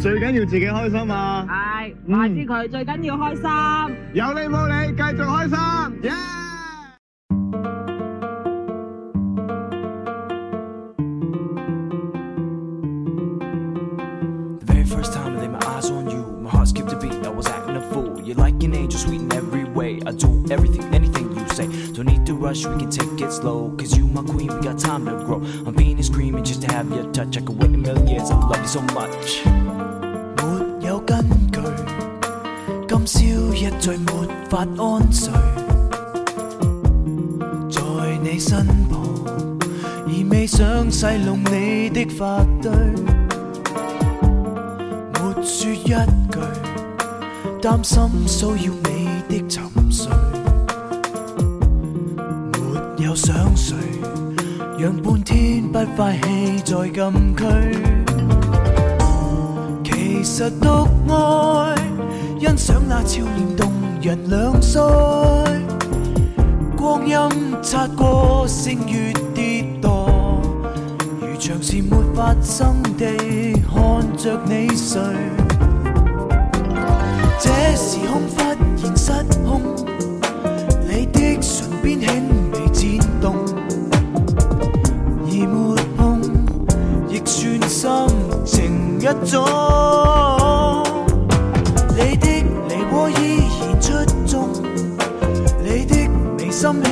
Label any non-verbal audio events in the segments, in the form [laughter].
最紧要自己开心啊！系，话知佢最紧要开心。有你冇你，继续开心。rush, we can take it slow. Cause you, my queen, we got time to grow. I'm being screaming just to have your touch. I could wait a million years, I love you so much. 没有根据，今宵一醉没法安睡，在你身旁，而未想洗弄你的发堆。没说一句，担心骚扰你的沉 想谁？让半天不快气在禁区。其实独爱欣赏那俏脸动人两腮。光阴擦过星月跌堕，如长时没发生地看着你睡。这时空忽然失控，你的唇边轻。一种，你的离我依然出众，你的眉心。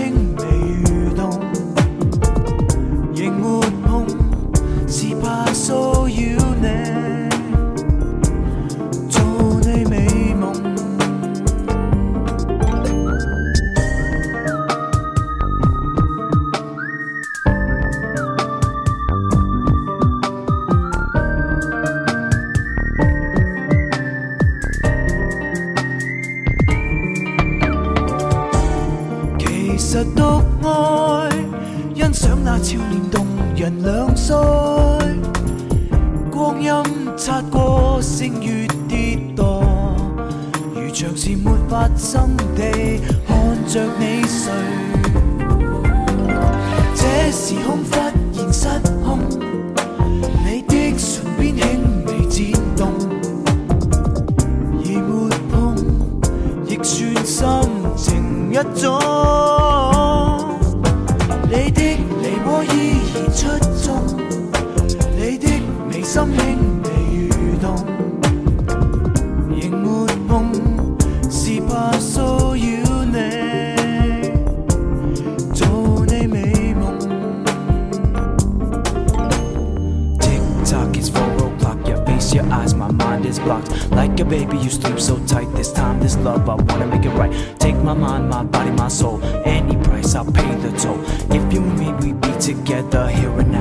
together here and now.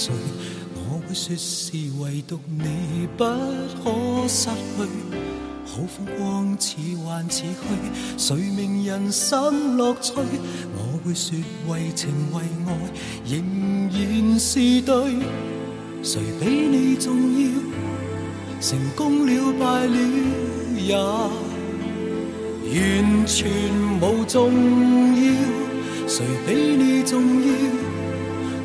谁？我会说是唯独你不可失去。好风光似幻似虚，谁明人生乐趣？我会说为情为爱仍然是对。谁比你重要？成功了败了也完全无重要。谁比你重要？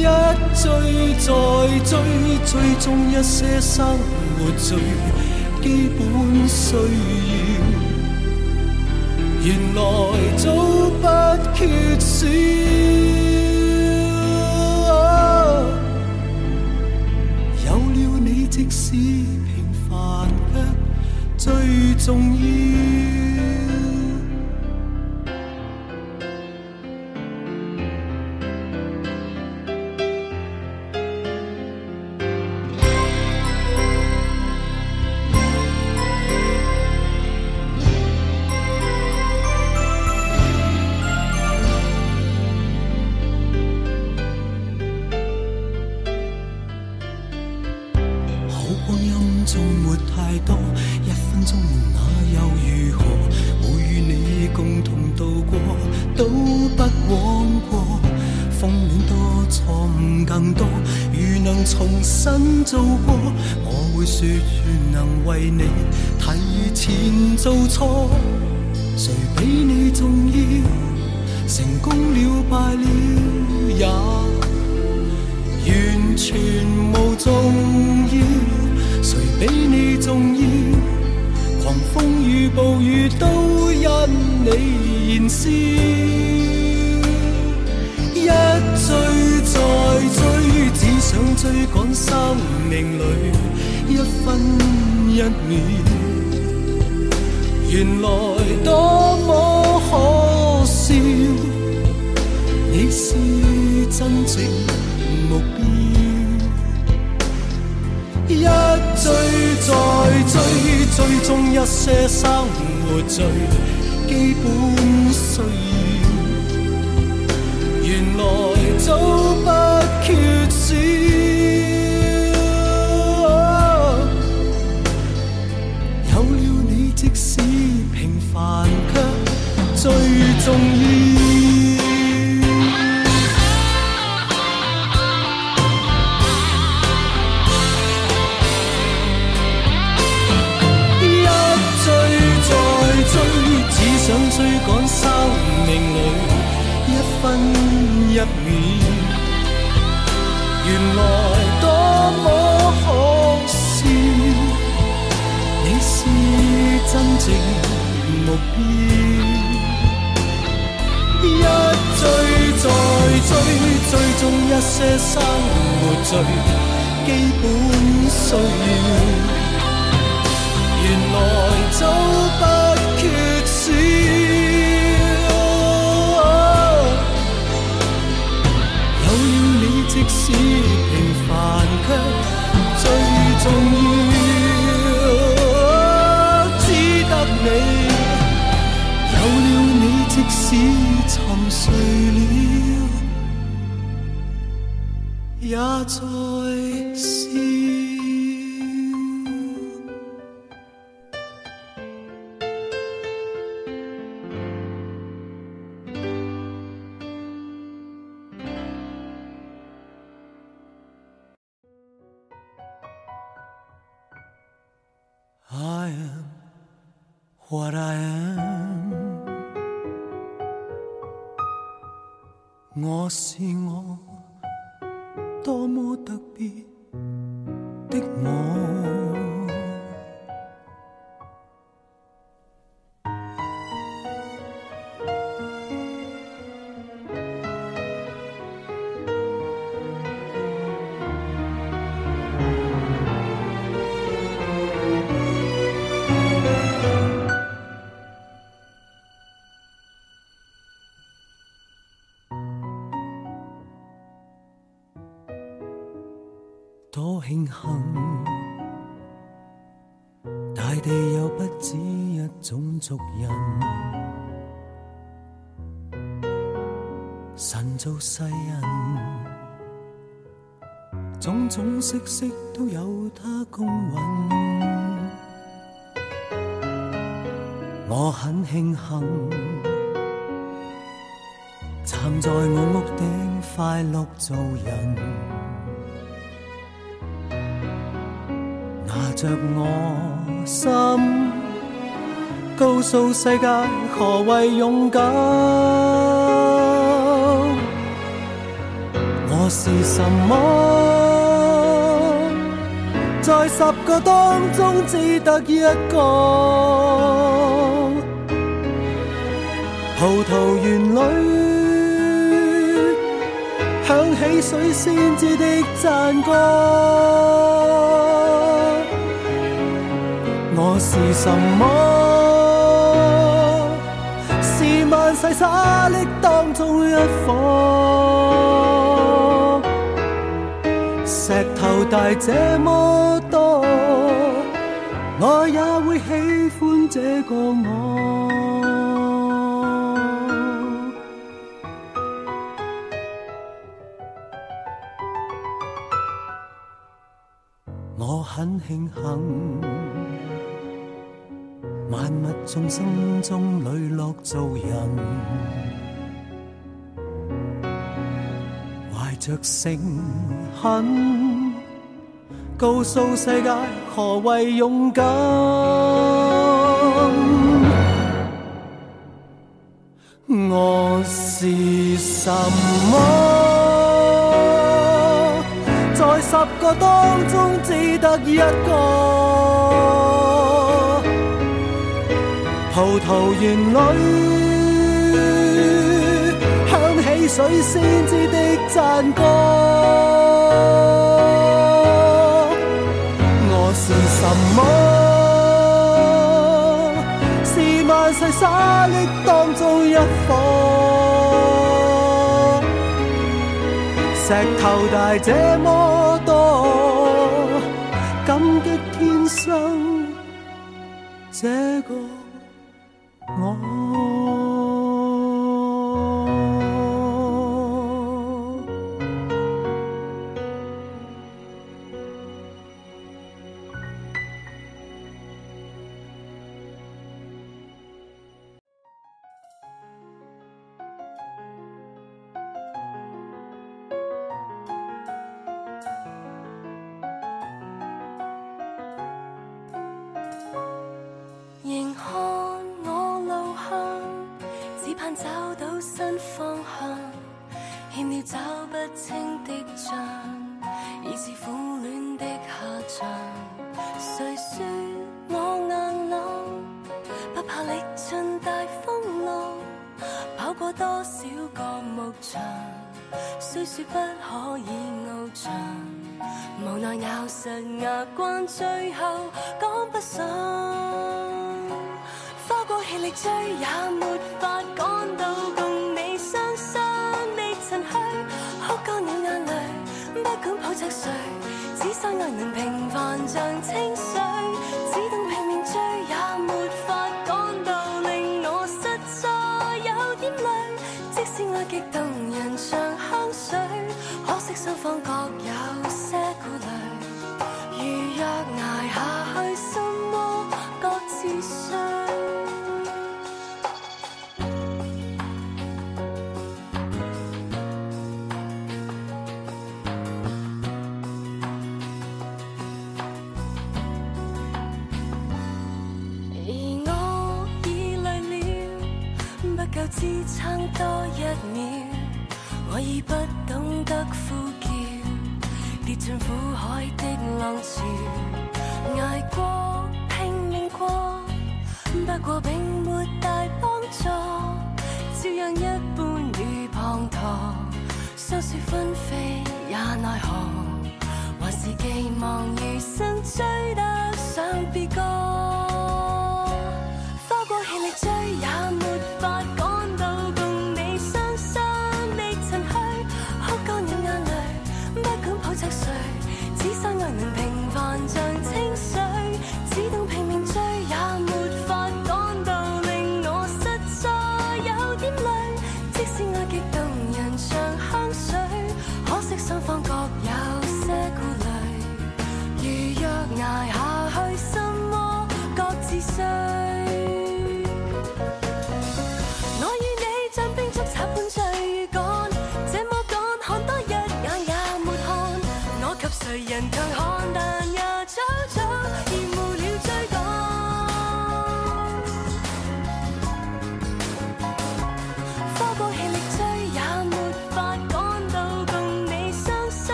一追再追，追踪一些生活最基本需要，原来早不缺少。有了你，即使平凡，却最重要。错，谁比你重要？成功了，败了也完全无重要。谁比你重要？狂风雨暴雨都因你燃烧。一追再追，只想追赶生命里一分一秒。原来多么可笑，你是真正目标。一追再追，追踪一些生活最基本需要。原来早。容易。一追再追，只想追趕生命里一分一秒。原來多麼可笑，你是真正目標。中一些生活最基本需要，原来早不缺少。有了你，即使平凡却最重要。只得你，有了你，即使。也在笑。I am what I am。我是我。多么特别的我。色都有它共运，我很庆幸，站在我屋顶快乐做人，拿着我心，告诉世界何为勇敢，我是什么？在十个当中只得一个，葡萄园里响起水仙子的赞歌。我是什么？是万世沙砾当中一颗。石头大这么。我也会喜欢这个我。我很庆幸，万物众生中磊落做人，怀着诚恳，告诉世界。何谓勇敢？我是什么？在十个当中只得一个。葡萄园里响起水仙子的赞歌。是什么？是万世沙砾当中一颗石头大这么多，感激天生这个我。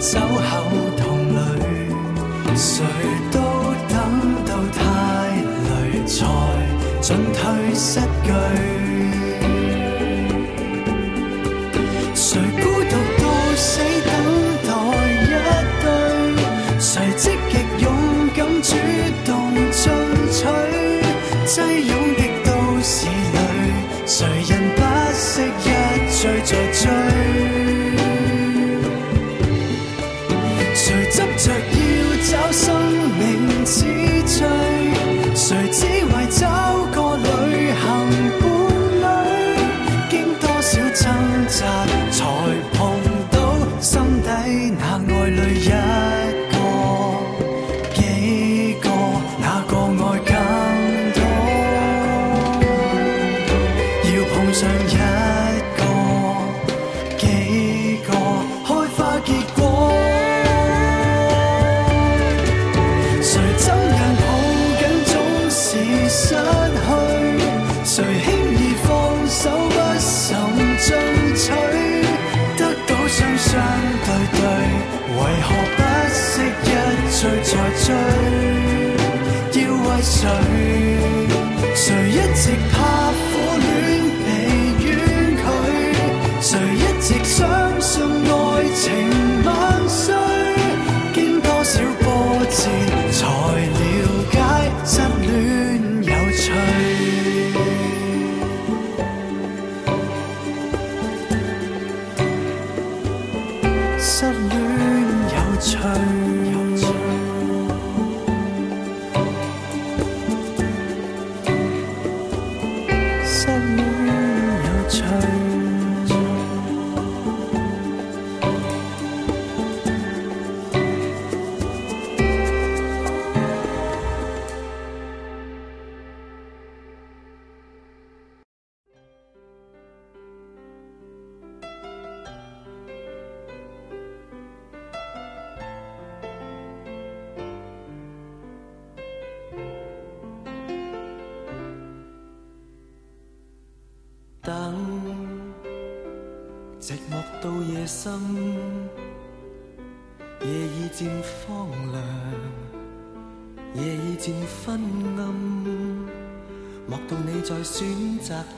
So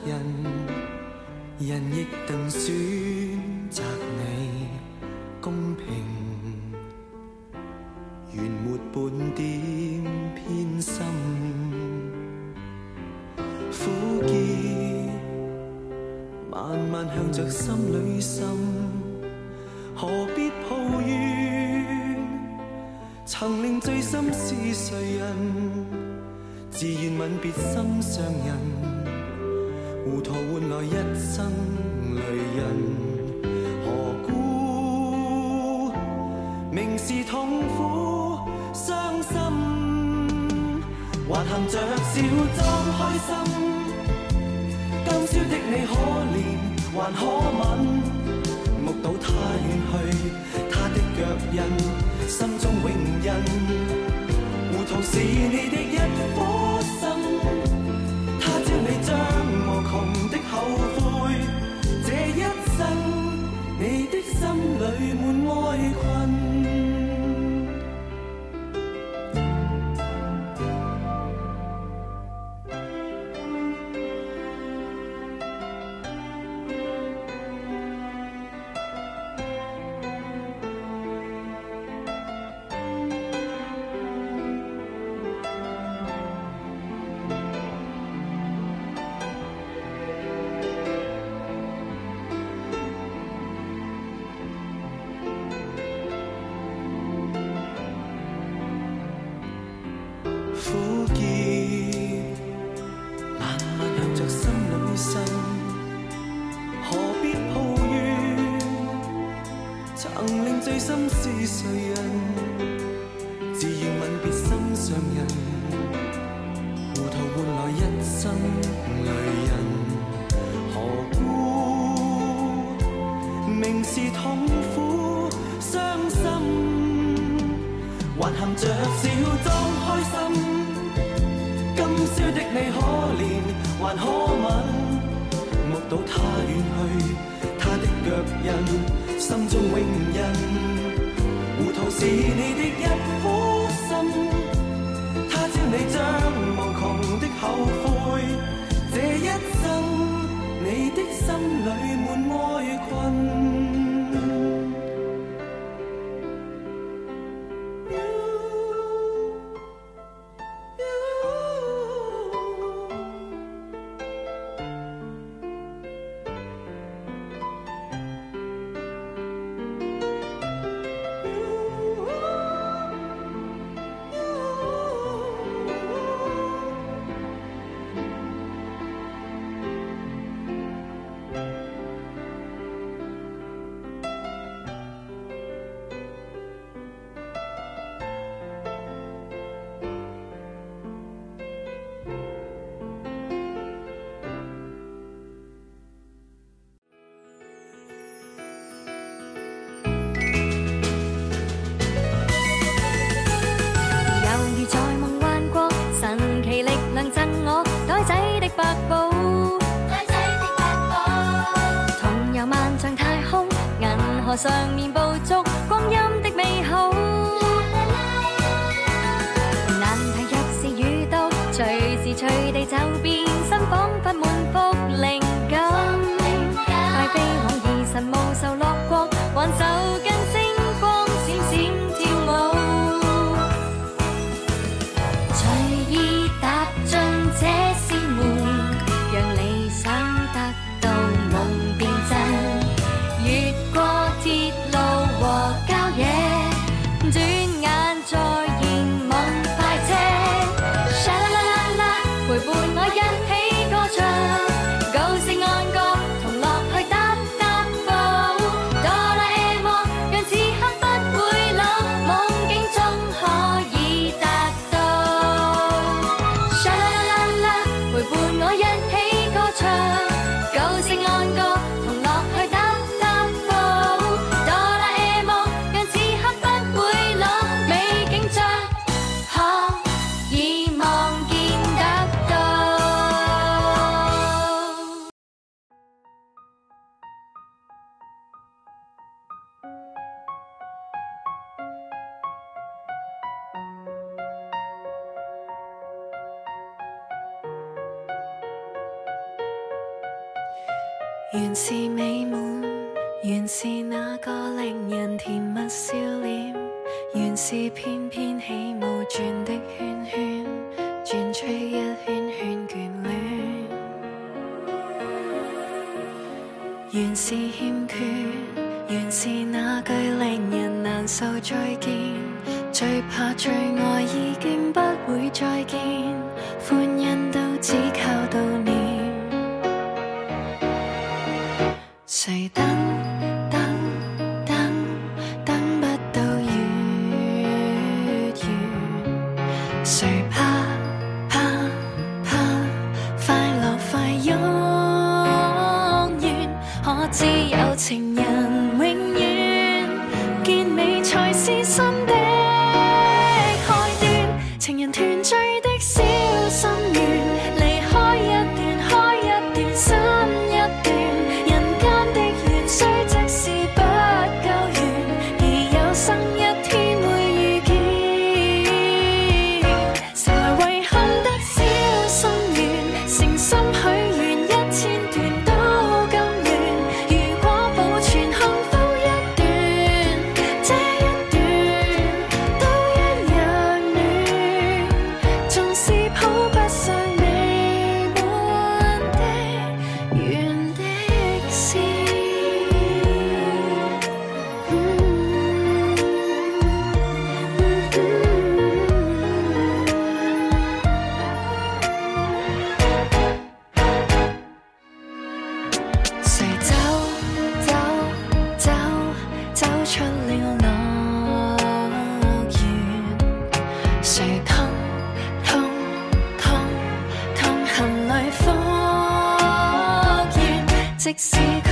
人，人亦能说。是痛苦、傷心，還含着笑裝開心。今宵的你可憐還可悯，目睹他遠去，他的腳印，心中永印。糊涂是你的一顆心，他朝你將無窮的後悔。這一生，你的心裏滿哀困。我上面。toxic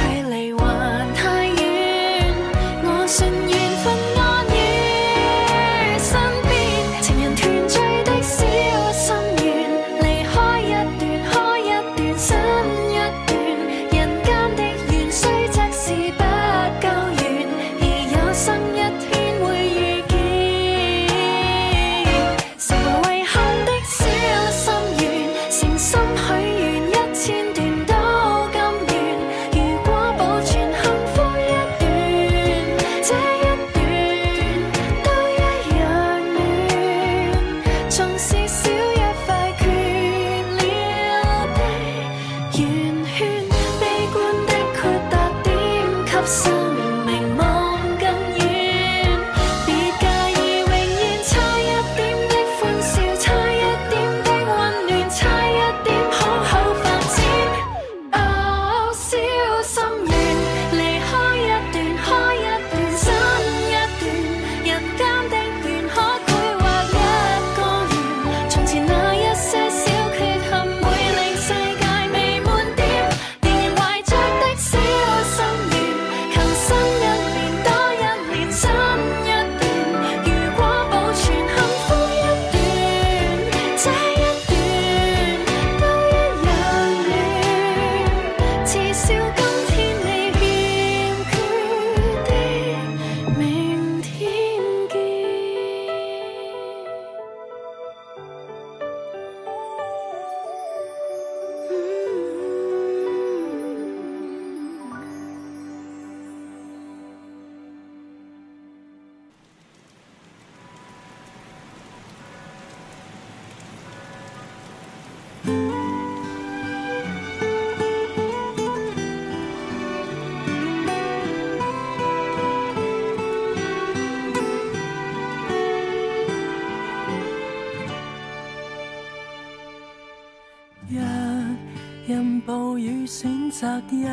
择一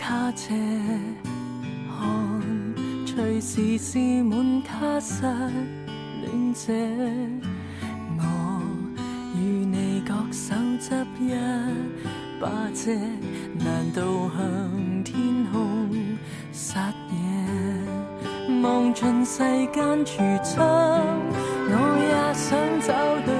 卡车，看随时是满卡室，恋者我与你各手执一把遮，难道向天空撒野，望尽世间橱窗，我也想找到。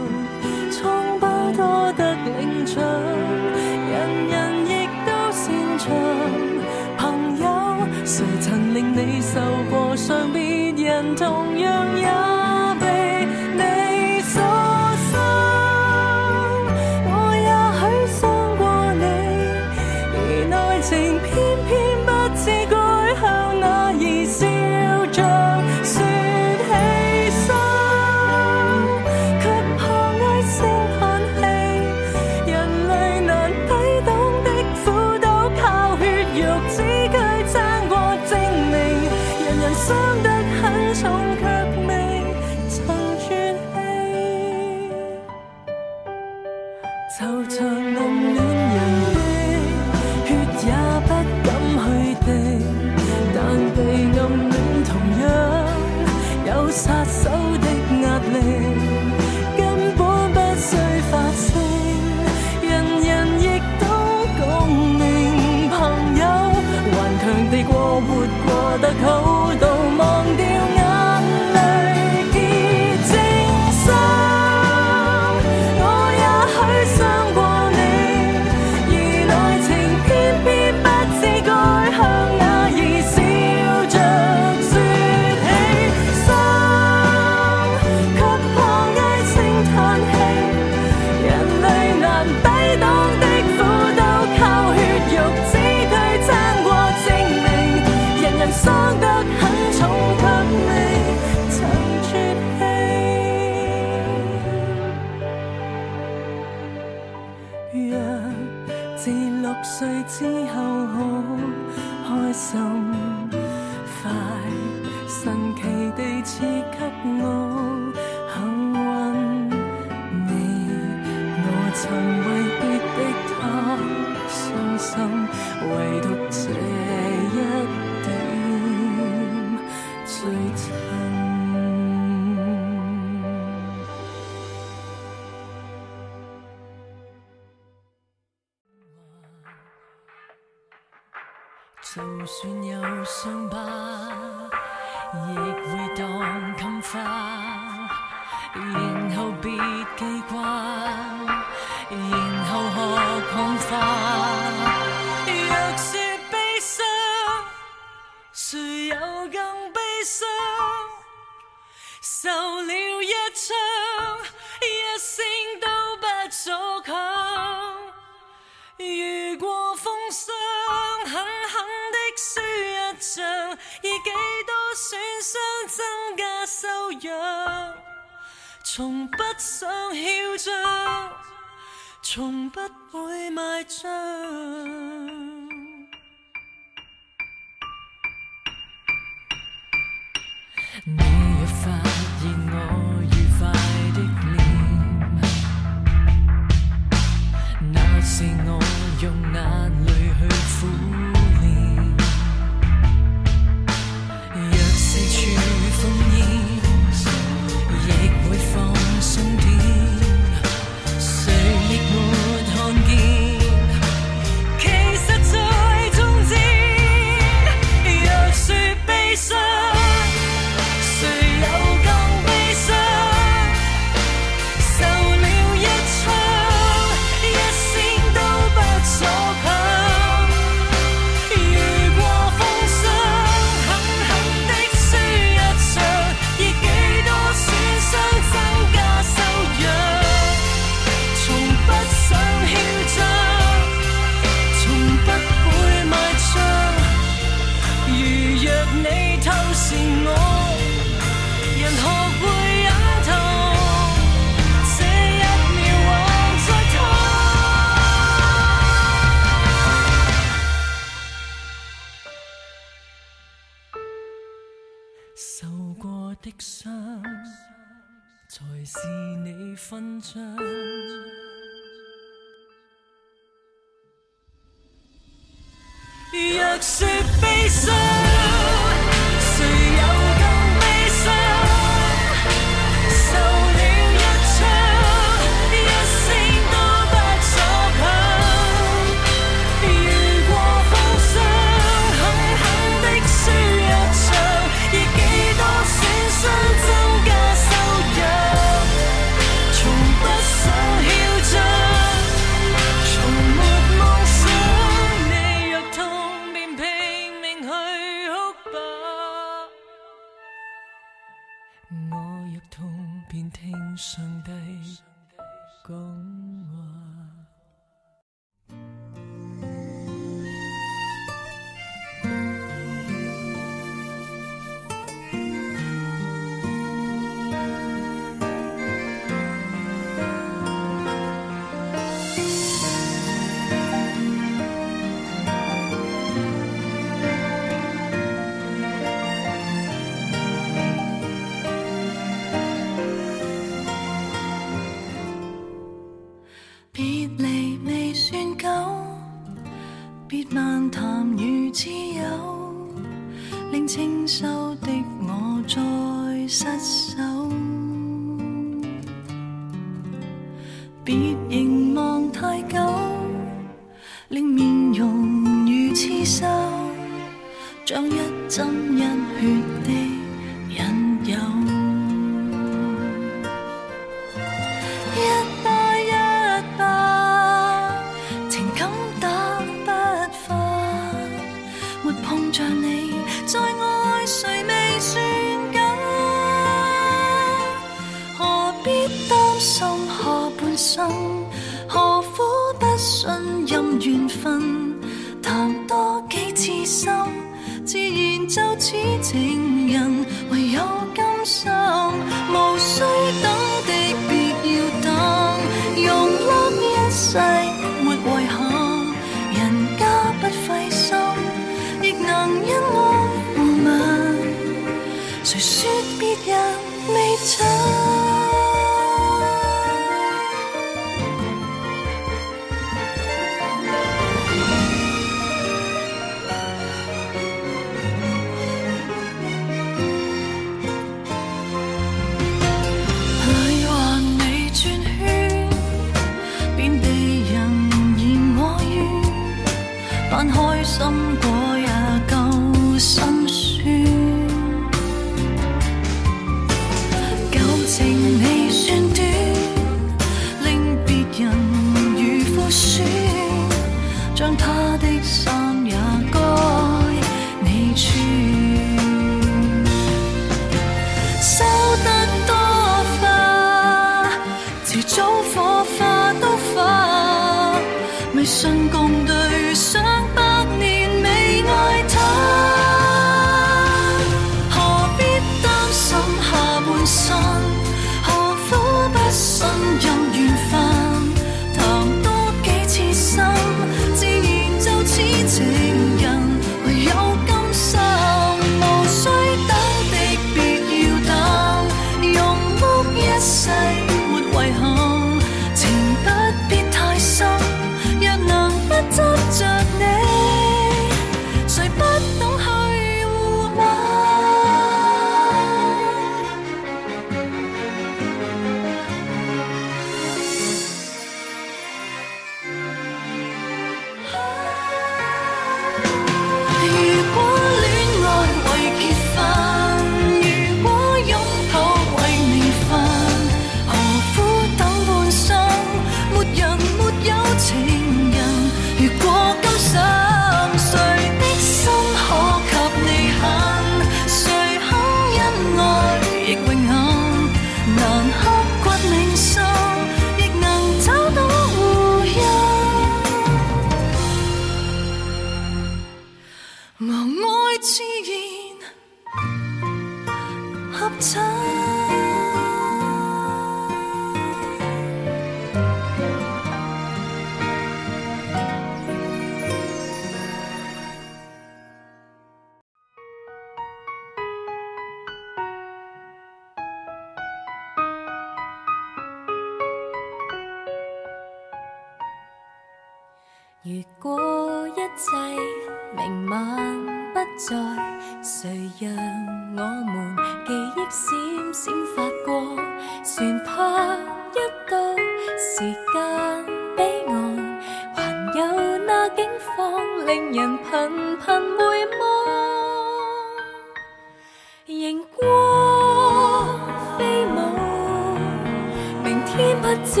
知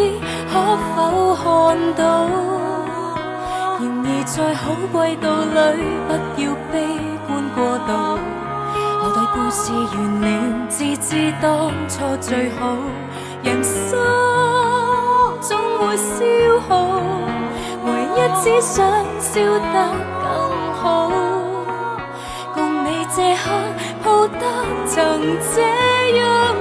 可否看到？然而在好季度里，不要悲观过度。我待故事完了，自知当初最好。人生总会消耗，唯一只想笑得更好，共你这刻抱得曾这样。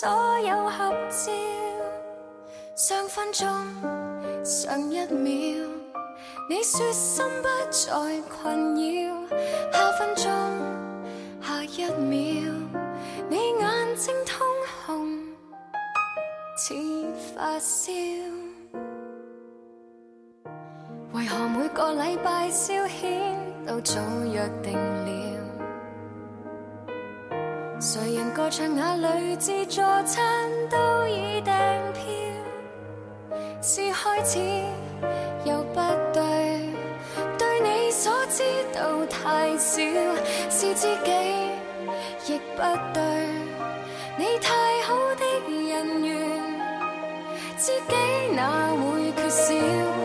所有合照，上分钟、上一秒，你说心不再困扰。下分钟、下一秒，你眼睛通红，似发烧。为何每个礼拜消遣都早约定了？谁人歌唱那里自助餐都已订票，是开始又不对，对你所知道太少，是知己亦不对，你太好的人缘，知己哪会缺少？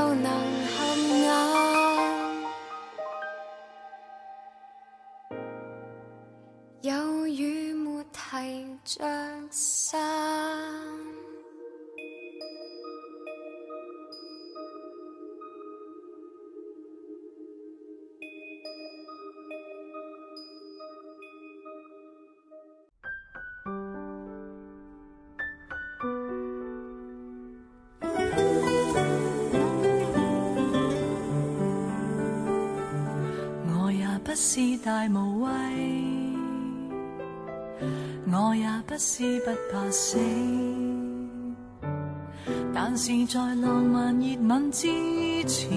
又能合眼，有雨没提着衫。大无畏，我也不是不怕死，但是在浪漫热吻之前，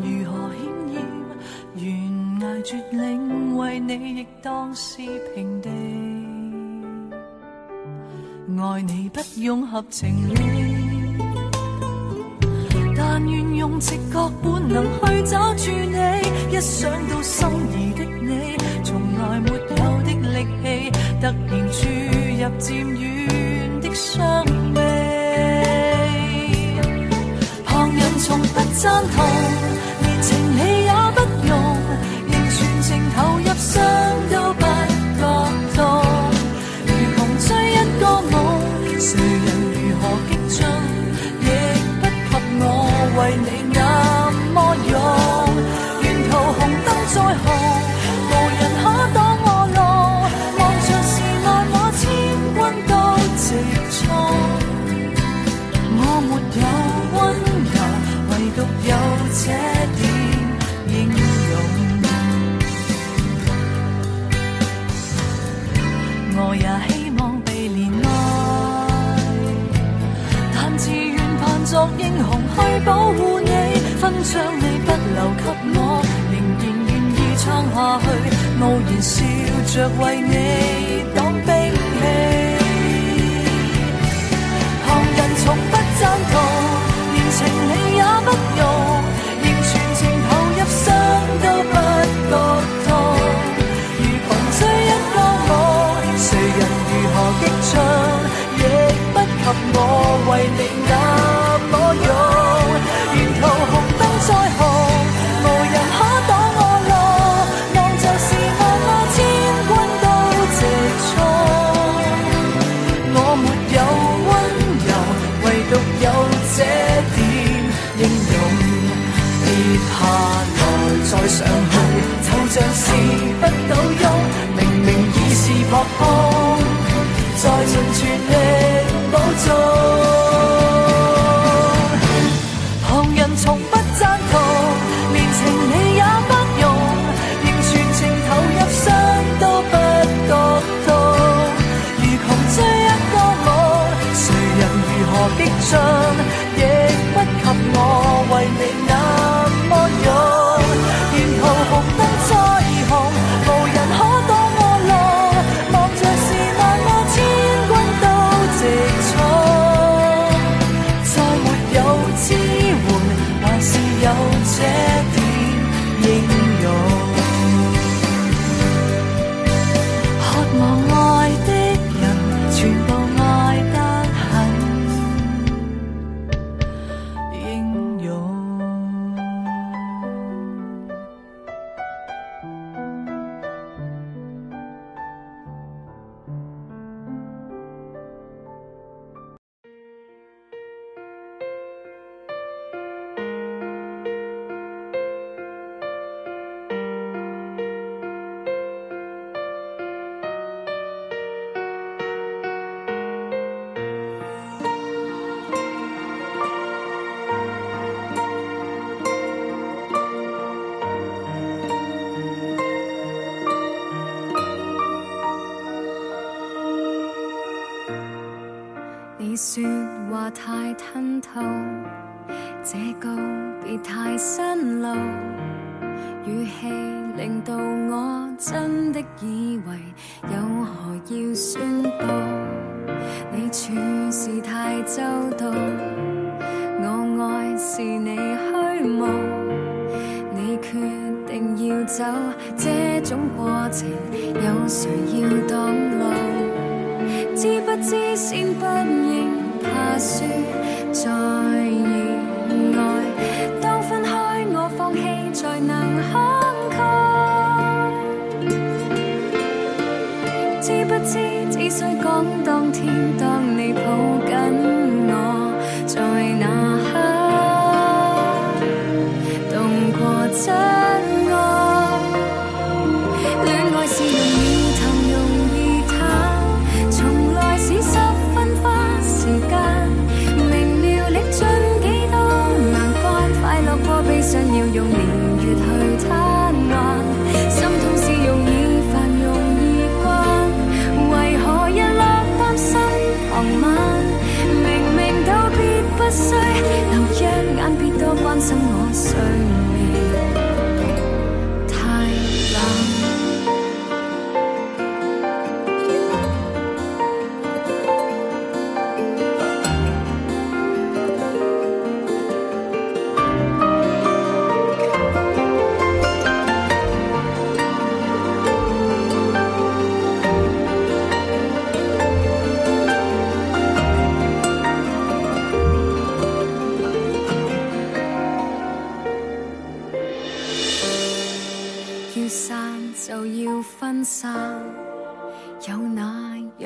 如何险要，悬崖绝岭为你亦当是平地，爱你不用合情理。愿用直觉本能去找住你，一想到心仪的你，从来没有的力气，突然注入渐远的双臂，旁人从不赞同。下去，傲然笑着为你挡兵器。旁人从不赞同，连情理也不容，仍全情投入，伤都不觉痛。如狂追一个我，谁人如何激进，亦不及我为你。像是不倒翁，明明已是扑空，再尽全力补中。旁人从不赞同，连情理也不容，仍全情投入伤都不觉痛。如穷追一个梦，谁人如何激进，亦不及我为你。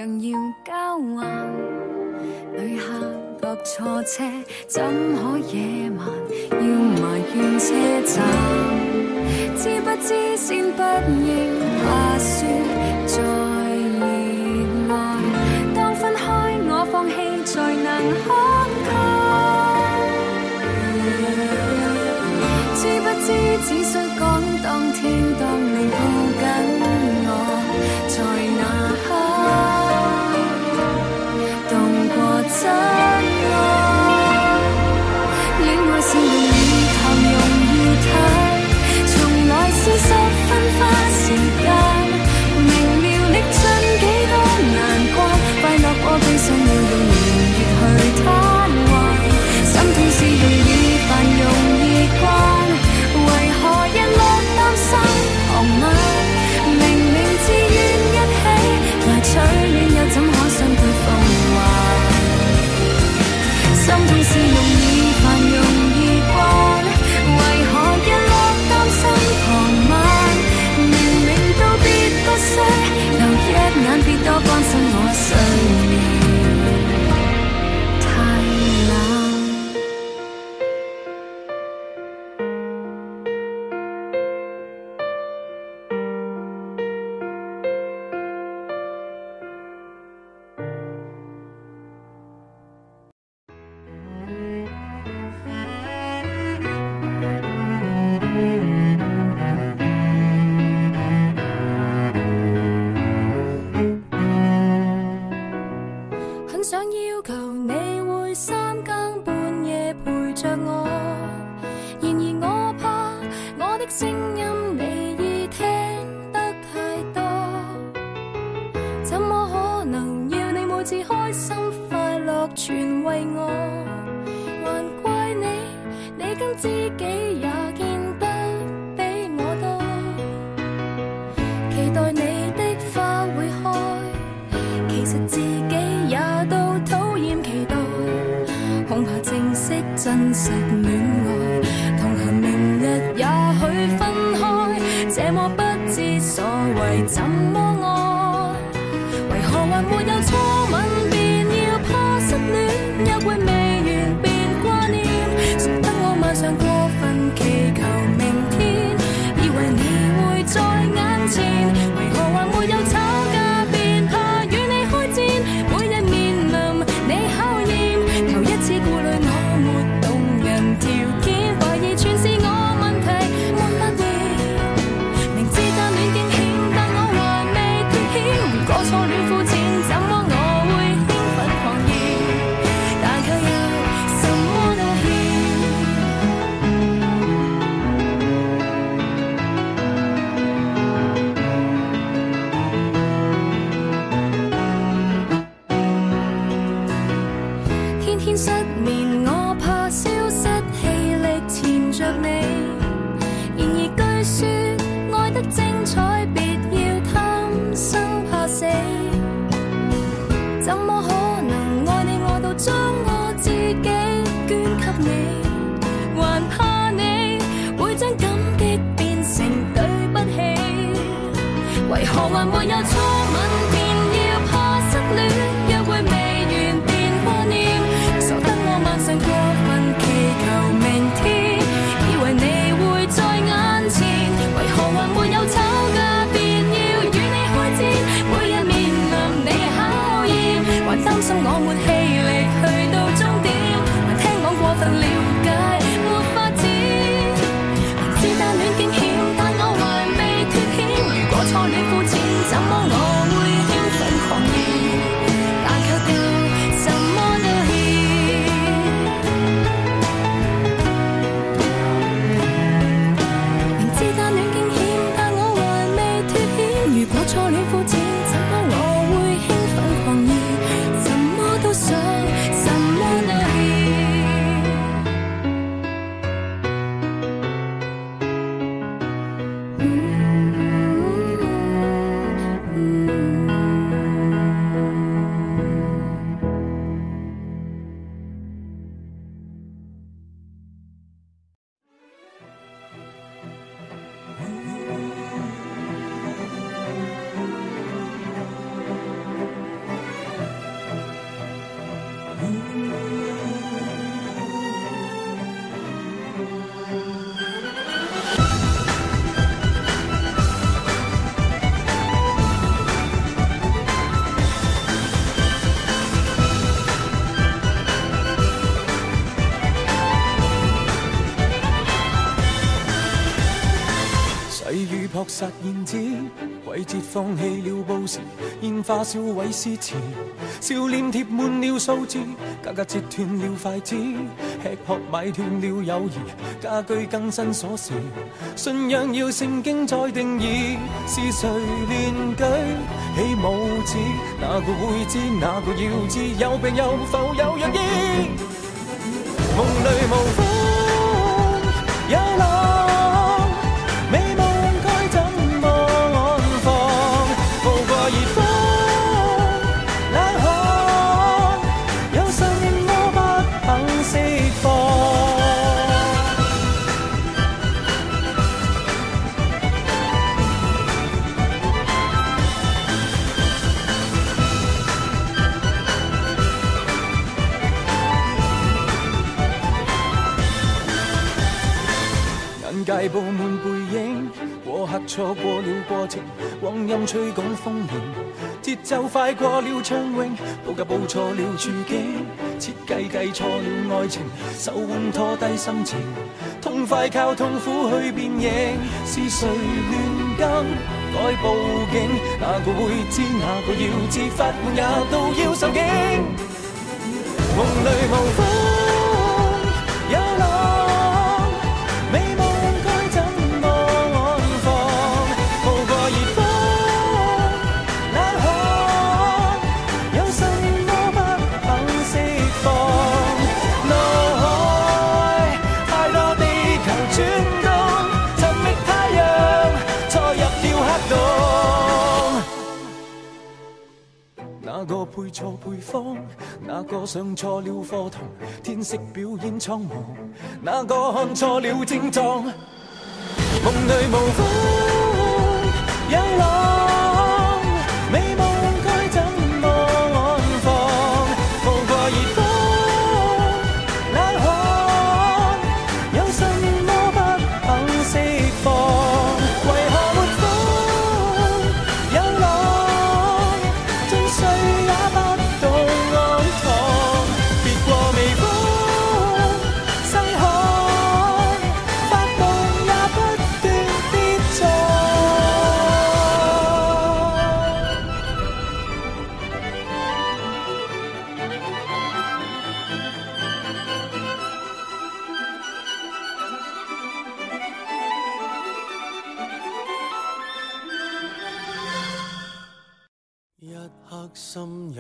要交换旅客落错车，怎可野蛮？要埋怨车站，知不知先不应话说。放弃了布时，烟花烧毁诗词，笑脸贴满了数字，价格折断了筷子，吃喝买断了友谊，家居更新锁匙，信仰要圣经再定义，是谁念举起拇指？哪个会知？哪个要知？有病有否有药医？梦里无。界布满背影，过客错过了过程，光阴吹赶风铃，节奏快过了畅泳，步局步错了处境，设计计错了爱情，手腕拖低心情，痛快靠痛苦去辨认，是谁乱加改报警？哪个会知？哪个要知？法梦也都要受惊。梦里无中。配错配方，哪个上错了课堂？天色表演苍茫，哪个看错了症状？梦里无风有浪。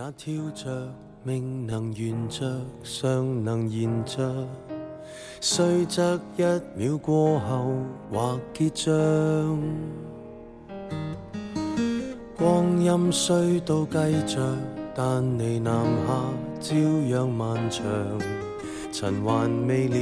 那跳着，命能圆着，尚能延着。虽则一秒过后，或结账。光阴虽都计着，但你南下照样漫长。尘还未了，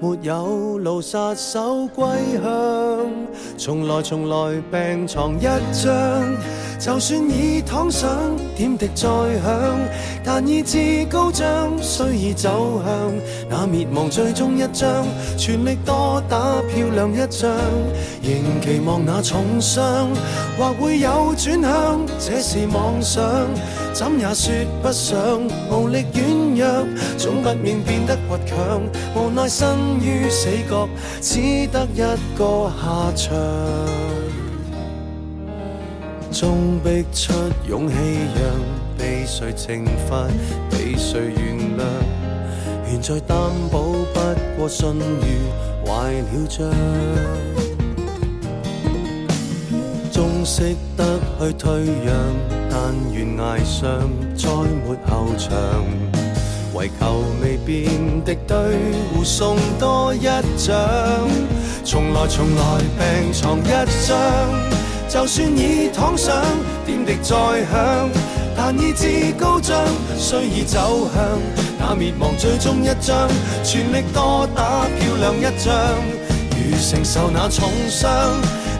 没有路杀手归乡。从来从来病床一张，就算已躺上点滴再响，但意志高涨，虽已走向那灭亡最终一张，全力多打漂亮一仗，仍期望那重伤或会有转向，这是妄想，怎也说不上无力软弱，总不免变得。倔强，无奈身于死角，只得一个下场。终逼出勇气，让被谁惩罚，被谁原谅？愿在担保不过信誉坏了账。终识得去退让，但愿挨上再没后场。唯求未变的对，互送多一掌。从来从来病床一张，就算已躺上，点滴再响，但意志高涨，虽已走向那灭亡最终一章，全力多打漂亮一仗。如承受那重伤，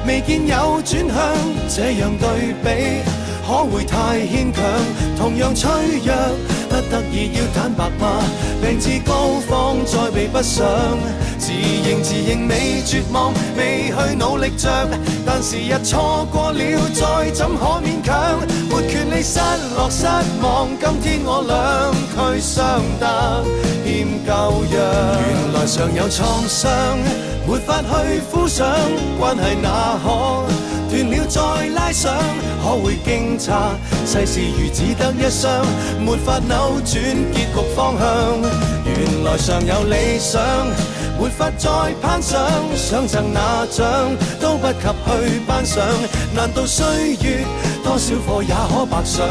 未见有转向，这样对比。可会太牵强？同样脆弱，不得已要坦白吗？病至高峰，再避不上。自认自认未绝望，未去努力着，但时日错过了，再怎可勉强？没权利失落失望，今天我俩俱相得欠旧样。原来常有创伤，没法去敷上，关系哪可？断了再拉上，可会惊诧？世事如只得一双，没法扭转结局方向。原来尚有理想，没法再攀上。想赠那奖，都不及去班上。难道岁月多少课也可白上？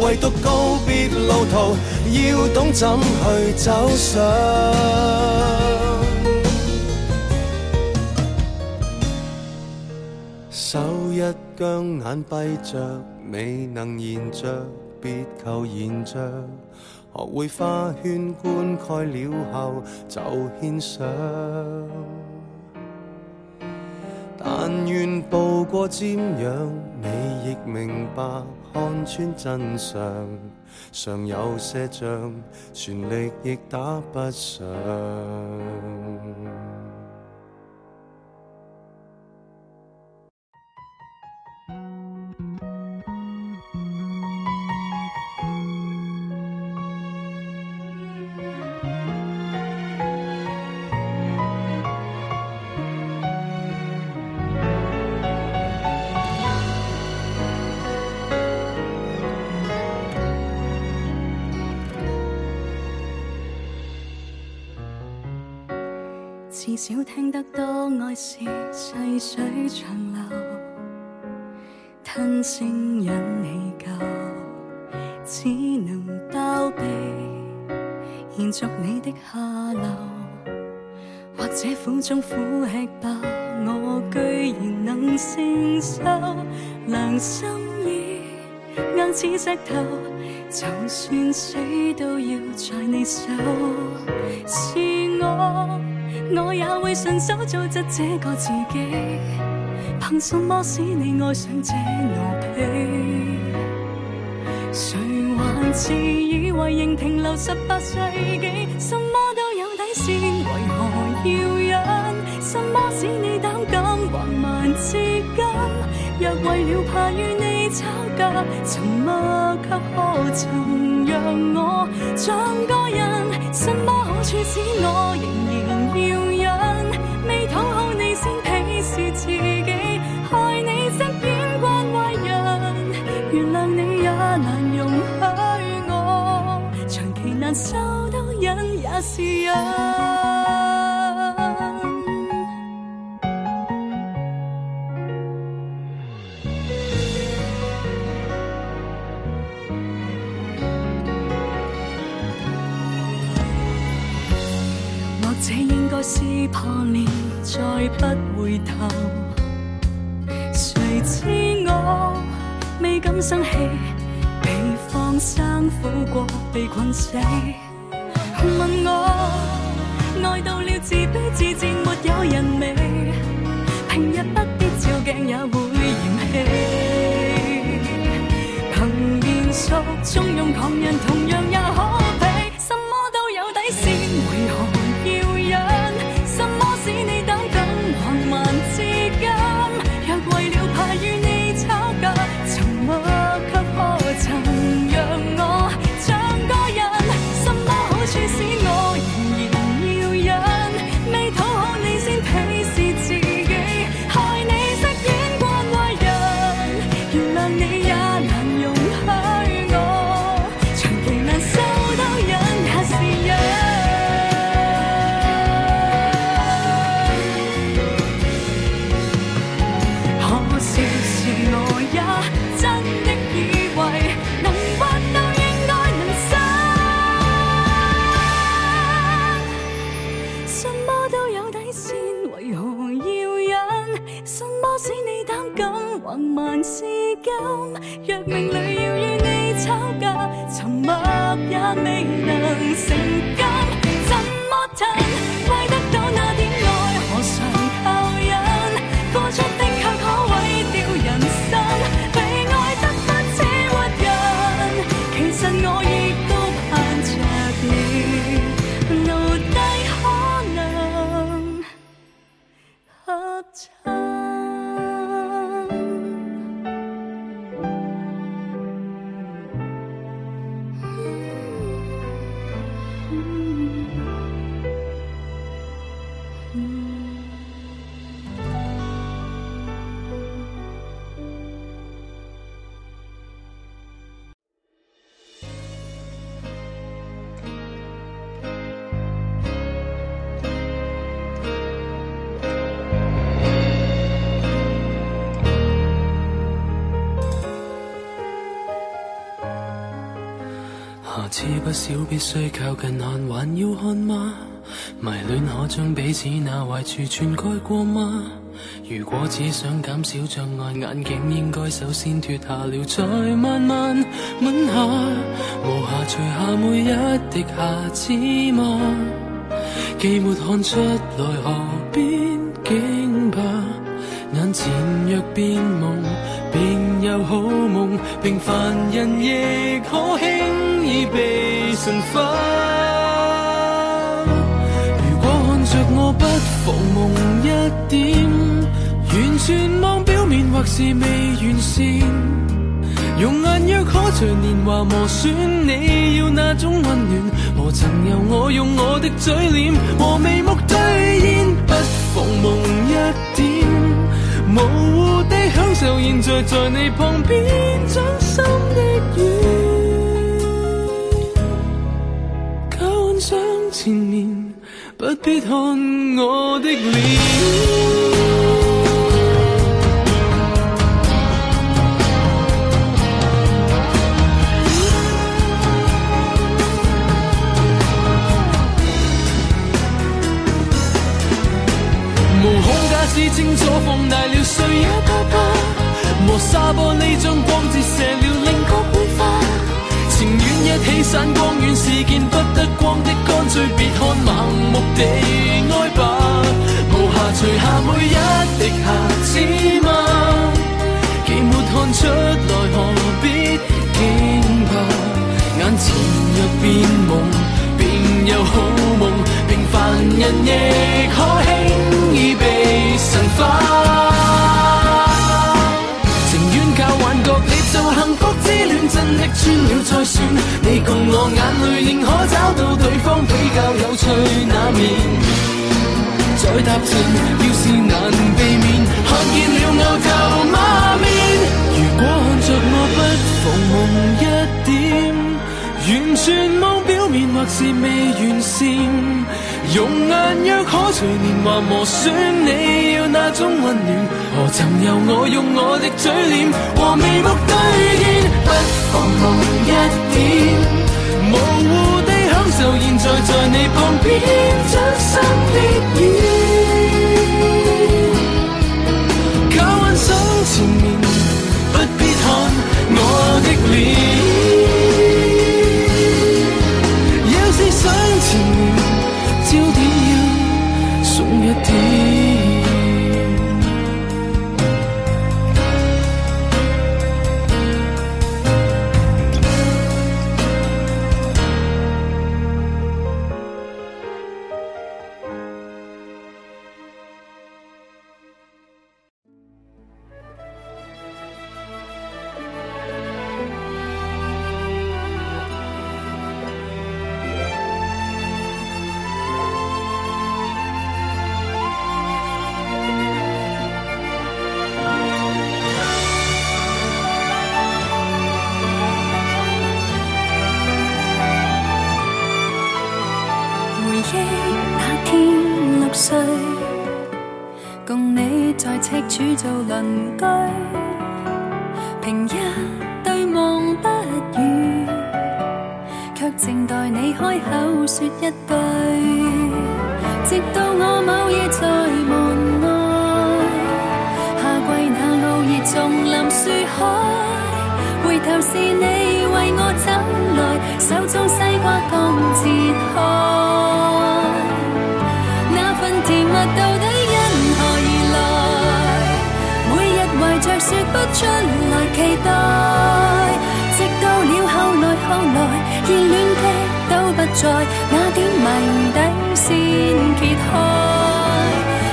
唯独告别路途，要懂怎去走上。手一僵，眼闭着，未能延着，别求延着。学会花圈灌溉了后，就献上。但愿步过瞻仰，你亦明白看穿真相。常有些仗，全力亦打不上。少听得多爱是细水长流，吞声忍你够，只能包庇延续你的下流。或者苦中苦吃吧，我居然能承受。良心硬似石头，就算死都要在你手，是我。我也会顺手做着这个自己，凭什么使你爱上这奴婢？谁还自以为仍停留十八世纪，什么都有底线，为何要忍？什么使你胆敢横蛮至今？若为了怕与你吵架，沉默却可曾让我像个人？什么？处使我仍然要忍？未讨好你，先鄙视自己，害你失恋惯坏人，原谅你也难容许我，长期难受都忍也是忍。破裂，再不回头。谁知我未敢生气，被放生苦过，被困死。问我爱到了自卑自贱，没有人味。平日不必照镜也会嫌弃，凭言熟，纵容狂人，同样也可。需靠近看，还要看吗？迷恋可将彼此那坏处全盖过吗？如果只想减少障碍，眼镜应该首先脱下了，再慢慢吻下。无暇除下每一滴瑕疵吗？既没看出来，何必惊怕？眼前若变梦，便有好梦。平凡人亦可。已被神化。如果看着我，不妨梦一点，完全望表面或是未完善。用眼若可随年华磨损，你要那种温暖？何曾由我用我的嘴脸和眉目对现？不妨梦一点，模糊地享受现在在你旁边掌心的雨。前面不必看我的脸。无孔假使清楚放大了，谁也不怕。磨砂玻璃将光折射了，令。一起散光，远是见不得光的，干脆别看，盲目地爱吧。无暇除下每一滴瑕疵吗？既没看出来，何必惊怕？眼前若变梦，便有好梦。平凡人亦可轻易被神化。击穿了再算，你共我眼泪仍可找到对方比较有趣那面。再踏前，要是难避免，看见了我就马面。如果看着我，不妨红一点。完全望表面，或是未完善。用眼若可随年华磨损，你要那种温暖？何曾由我用我的嘴脸和眉目对验？不妨梦一点，模糊地享受现在在你旁边，真心的演。邻居，平日对望不语，却静待你开口说一句。直到我某夜在门外，夏季那午夜丛林树海，回头是你为我走来，手中西瓜刚切开。春来期待，直到了后来，后来热恋的都不在，那点谜底先揭开，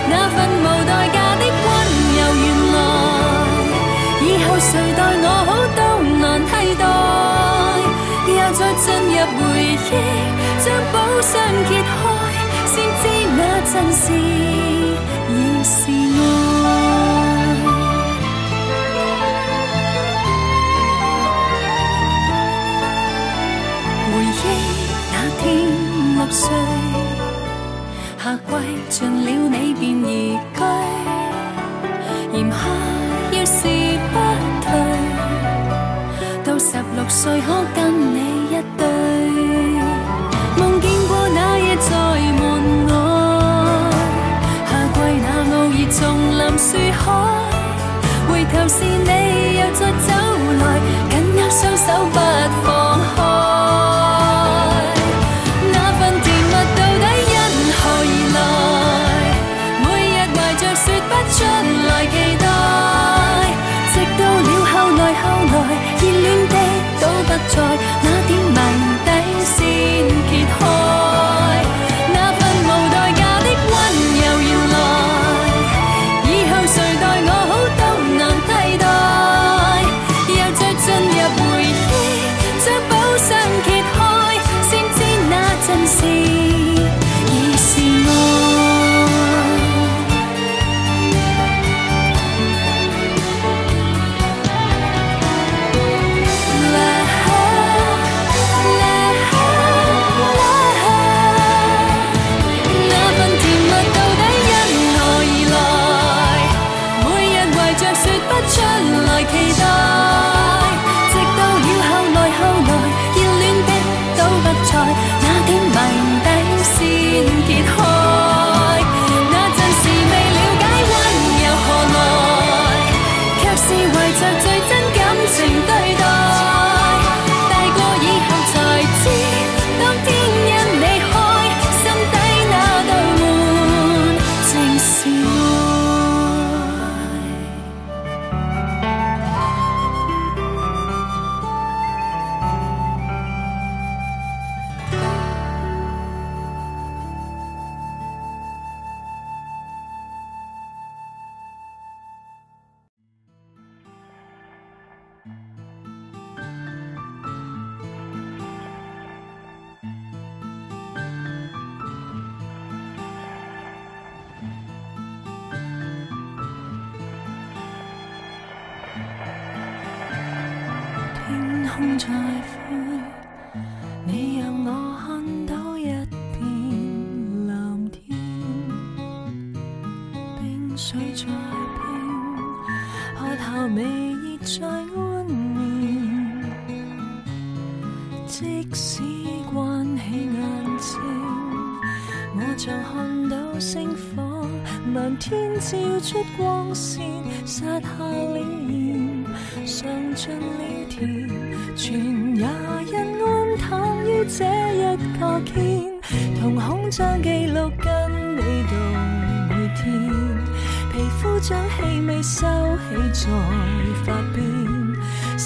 那份无代价的温柔，原来以后谁待我好都难替代。又再进入回忆，将宝箱揭开，先知那阵时。岁，夏季尽了，你便移居。炎夏要是不退，到十六岁可跟。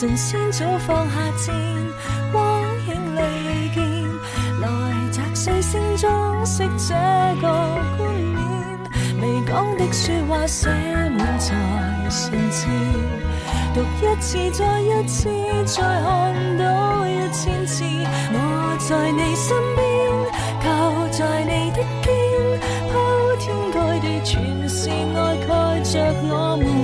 神仙早放下箭，光鲜里见，来拆碎声，装饰这个观念未讲的说话写满在信笺，读一次再一次，再看到一千次。我在你身边，靠在你的肩，铺天盖地全是爱，盖着我们。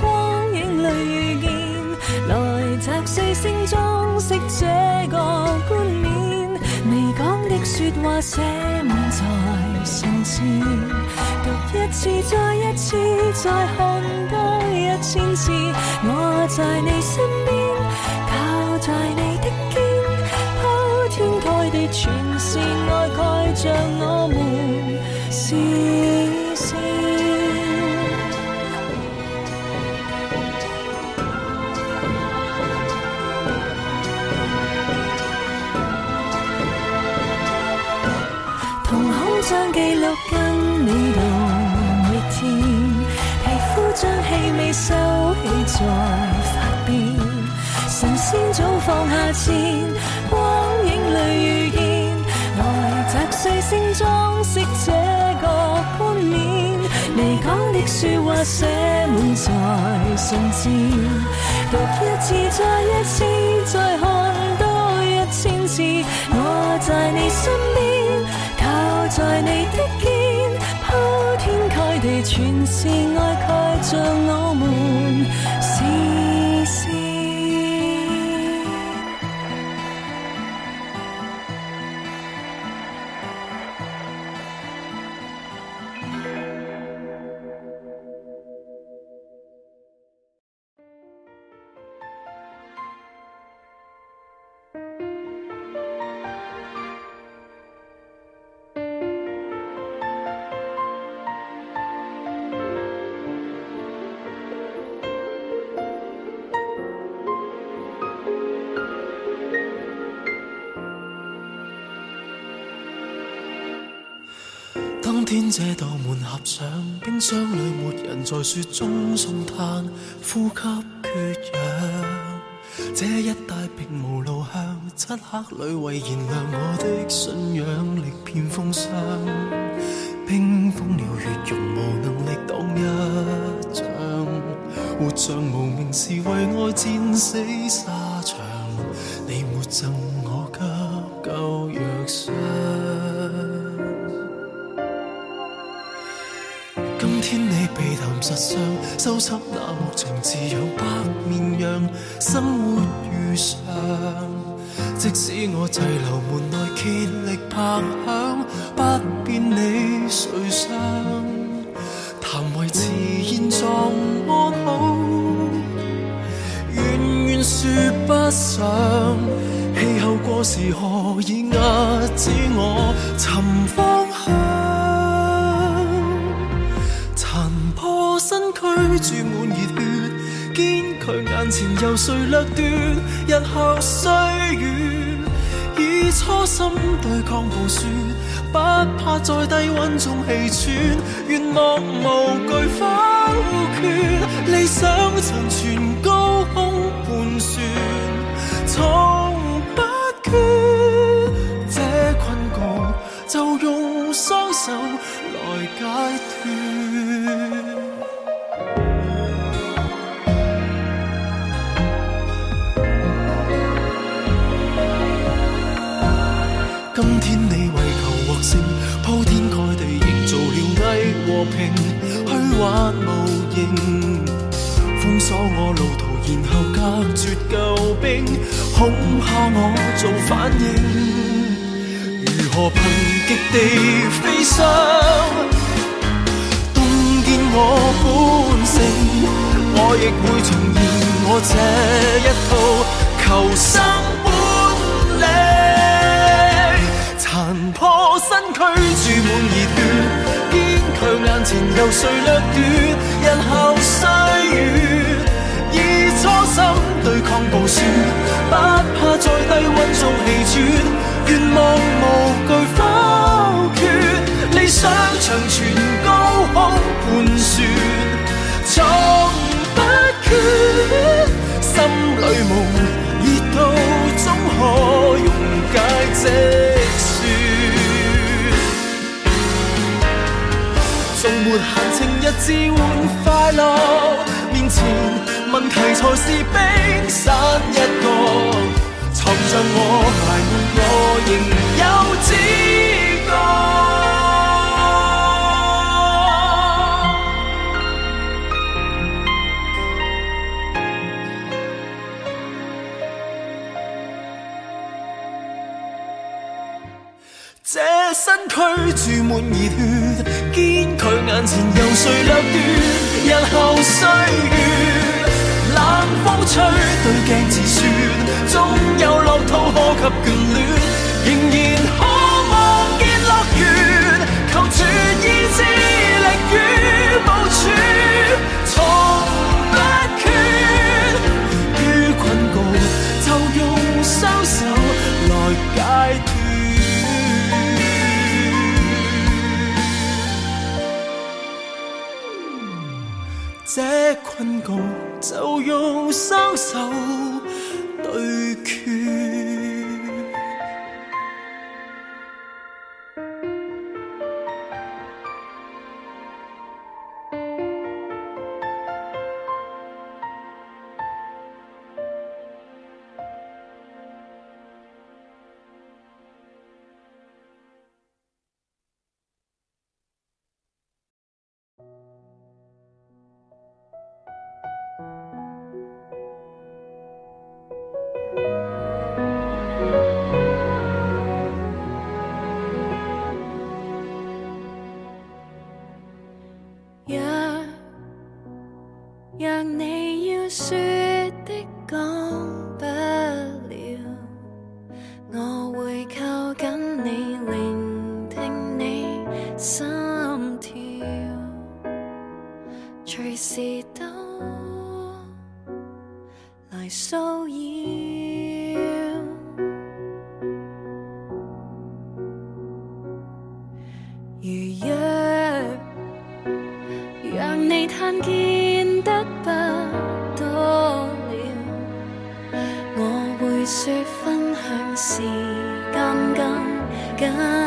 光影里遇见，来拆碎星装饰这个冠冕。未讲的说话写满在心尖，读一次再一次，再看多一千次，我在你身边。放下前，光影里遇见，来摘碎星装饰这个画面。未讲的说话写满在信笺，读一次再一次，再看多一千次。我在你身边，靠在你的肩，铺天盖地全是爱，盖着我们。这道门合上，冰箱里没人在雪中送炭，呼吸缺氧。这一带并无路向，漆黑里为燃亮我的信仰，力遍风霜。冰封了血肉，无能力挡一仗。活像无名是为爱战死沙场，你没赠我急救药伤。被谈实相，收拾那目情自养白面羊，生活如常。即使我滞留门内竭力拍响，不辨你谁伤。谈维持现状安好，远远说不上。气候过时何以压止我寻芳？身躯注满热血，坚强眼前由谁掠夺？日后岁月以初心对抗暴雪，不怕在低温中气喘，愿望无惧否决，理想曾存高空盘旋，从不缺。这困局就用双手来解脱。铺天盖地营造了伪和平，虚幻无形，封锁我路途，然后隔绝救兵，恐怕我做反应。如何凭极地飞升，冻见我本性，我亦会重现我这一套求生本领，残 [laughs] 破。身躯注满热血，坚强眼前有谁掠夺？日后岁月以初心对抗暴雪，不怕在低温中气喘，愿望无惧否决，理想长存高空盘旋，从不缺，心里梦热到终可溶解这。仲没闲情逸致换快乐，面前问题才是冰山一角，藏着我埋没我仍有知觉，这身躯注满热血。见，佢眼前由谁掠夺，日后岁月。冷风吹，对镜自说，终有路途可及眷恋，仍然。就用双手。时间更紧。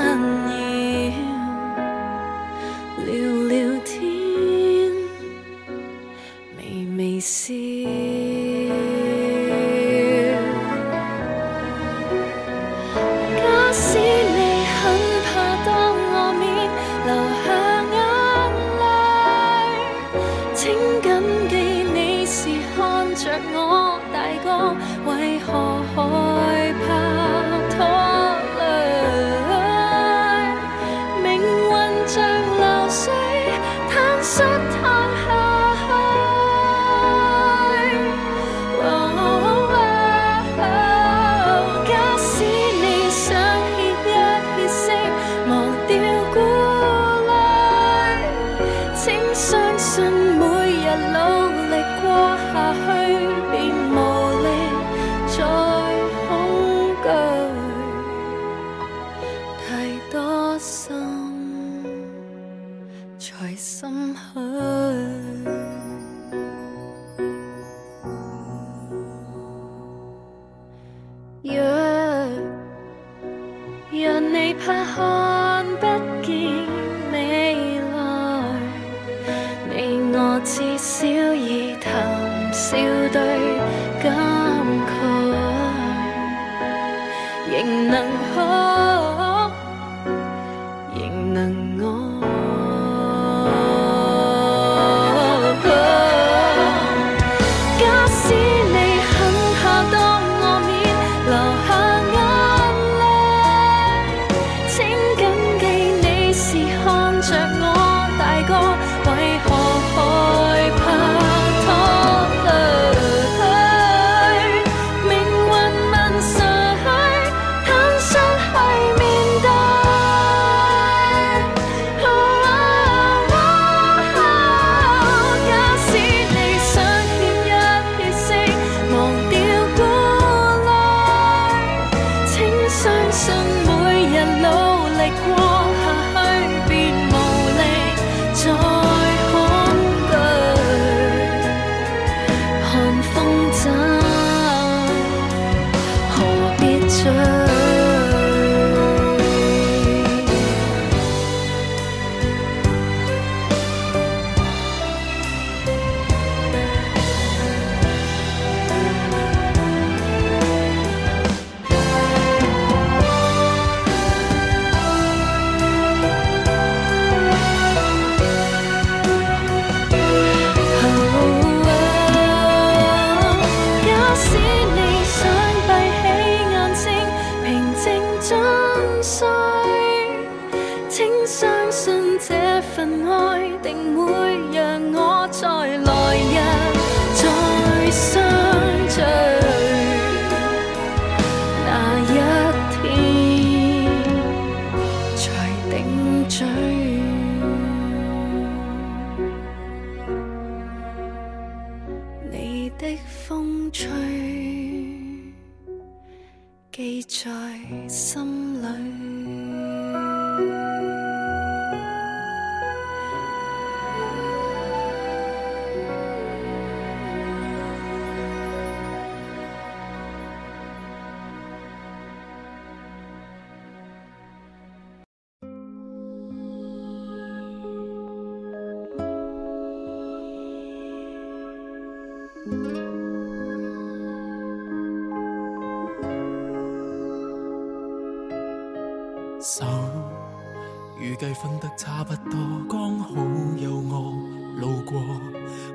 分得差不多，刚好有我路过，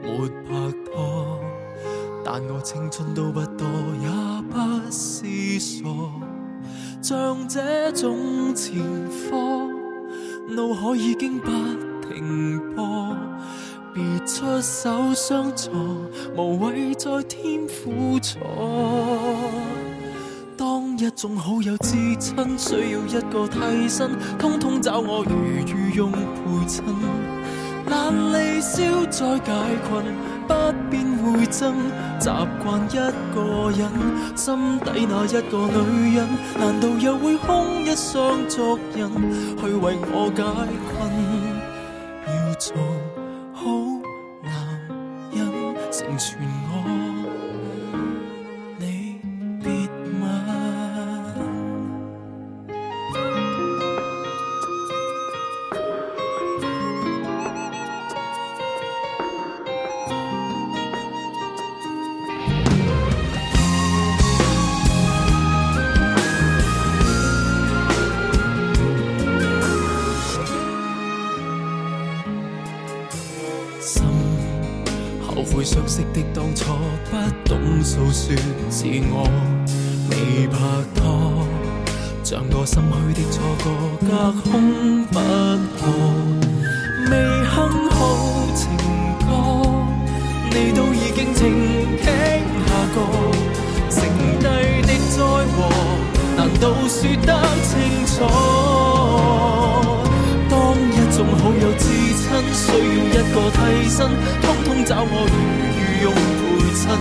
没拍拖。但我青春都不多，也不是傻。像这种前科，脑海已经不停播。别出手相助，无谓再添苦楚。一种好友至亲，需要一个替身，通通找我如御用陪衬，难离笑再解困，不便会憎，习惯一个人，心底那一个女人，难道又会空一双足印，去为我解困？说得清楚。当一众好友至亲需要一个替身，通通找我如用陪衬，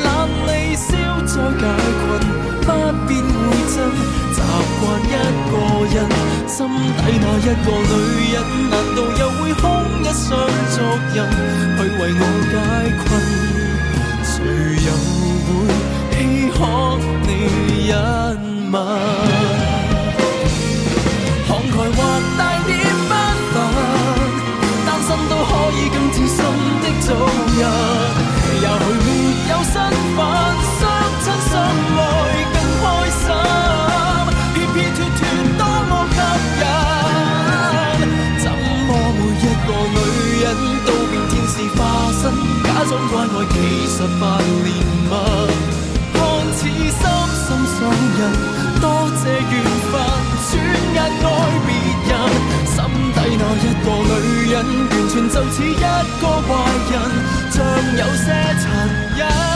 懒理笑再解困，不便会真。习惯一个人，心底那一个女人，难道又会空一双作人去为我解困？谁又会稀罕你？慷慨或大点不忿，单身都可以更自信的做人。也许没有身份，相亲相爱更开心。撇撇脱脱多么吸引，怎么每一个女人都变天使化身，假装关爱其实白人。爱别人，心底那一个女人，完全就似一个坏人，像有些残忍。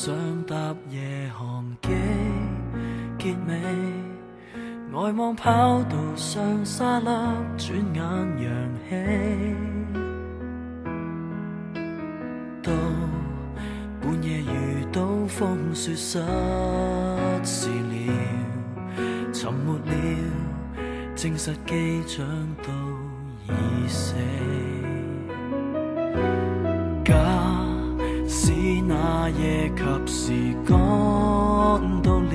想搭夜航机结尾，外望跑道上沙粒转眼扬起。到半夜遇到风雪失事了，沉没了，证实机长都已死。时光到了，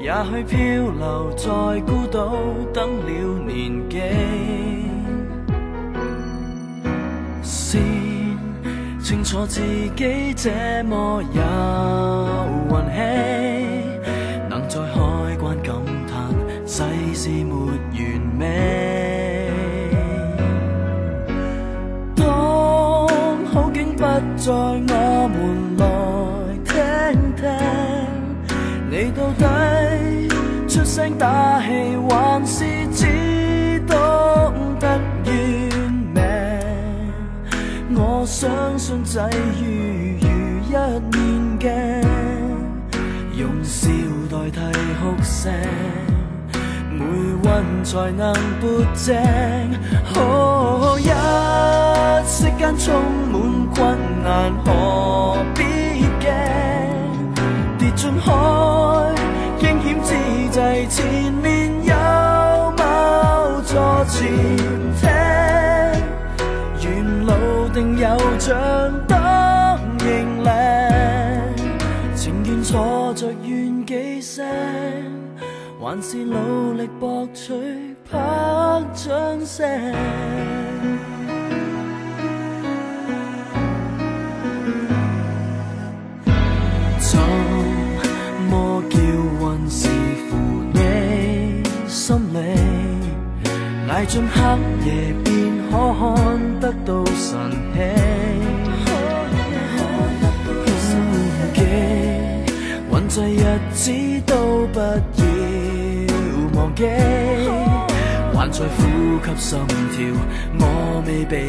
也许漂流在孤岛，等了年纪。先清楚自己这么有运气，能在海关感叹世事没完美。当好景不再，我们。声打气，还是只懂得怨命。我相信际遇如一面镜，用笑代替哭声，每运才能拨正。哦，一息间充满困难，何必惊？跌进海，惊险。前面有某座前厅，沿路定有像当迎领，情愿坐着怨几声，还是努力博取拍掌声？进黑夜便可看得到神迹，苦记混迹日子都不要忘记，还在呼吸心跳，我未被。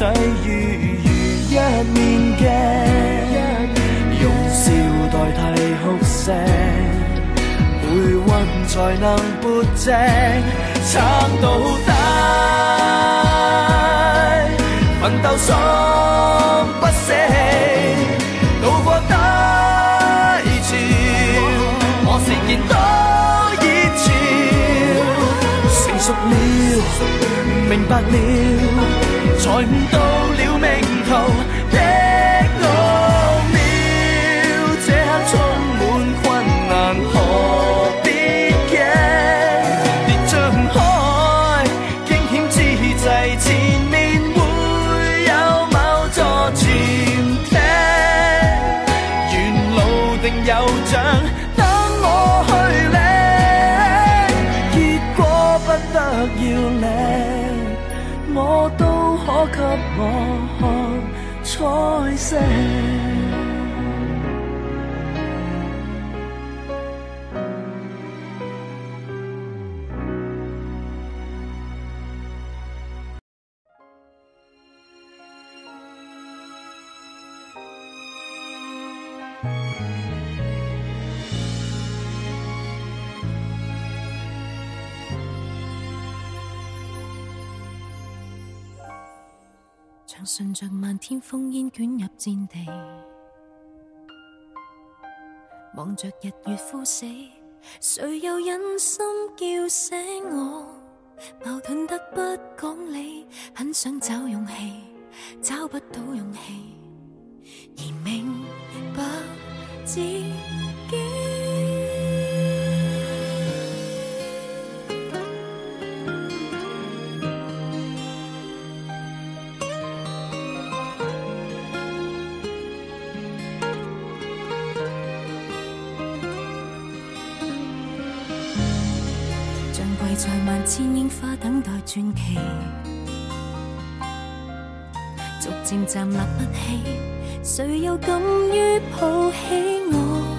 岁月如一面镜，用笑代替哭声，每运才能搏正撑到底，奋斗心不息，渡过低潮，我是件多热潮，成熟了，明白了。才悟到了命途。烽烟卷入战地，望着日月枯死，谁又忍心叫醒我？矛盾得不讲理，很想找勇气，找不到勇气，而明白自己。在万千樱花等待传奇，逐渐站立不起，谁又敢于抱起我？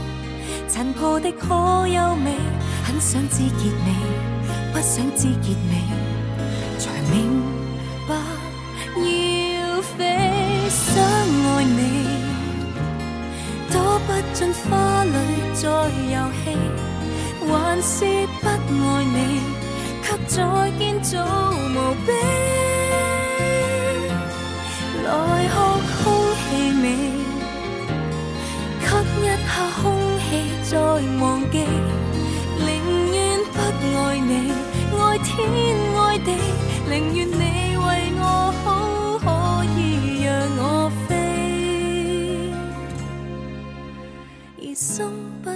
残破的可有美，很想知结尾，不想知结尾，才明白要飞。想爱你，躲不进花里再游戏，还是不爱你。再见早无边，来学空气味，吸一下空气再忘记。宁愿不爱你，爱天爱地，宁愿你为我好，可以让我飞，不。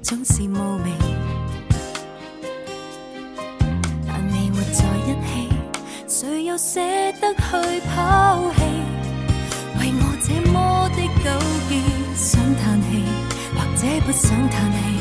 总是无名，但未活在一起，谁又舍得去抛弃？为我这么的纠结，想叹气，或者不想叹气。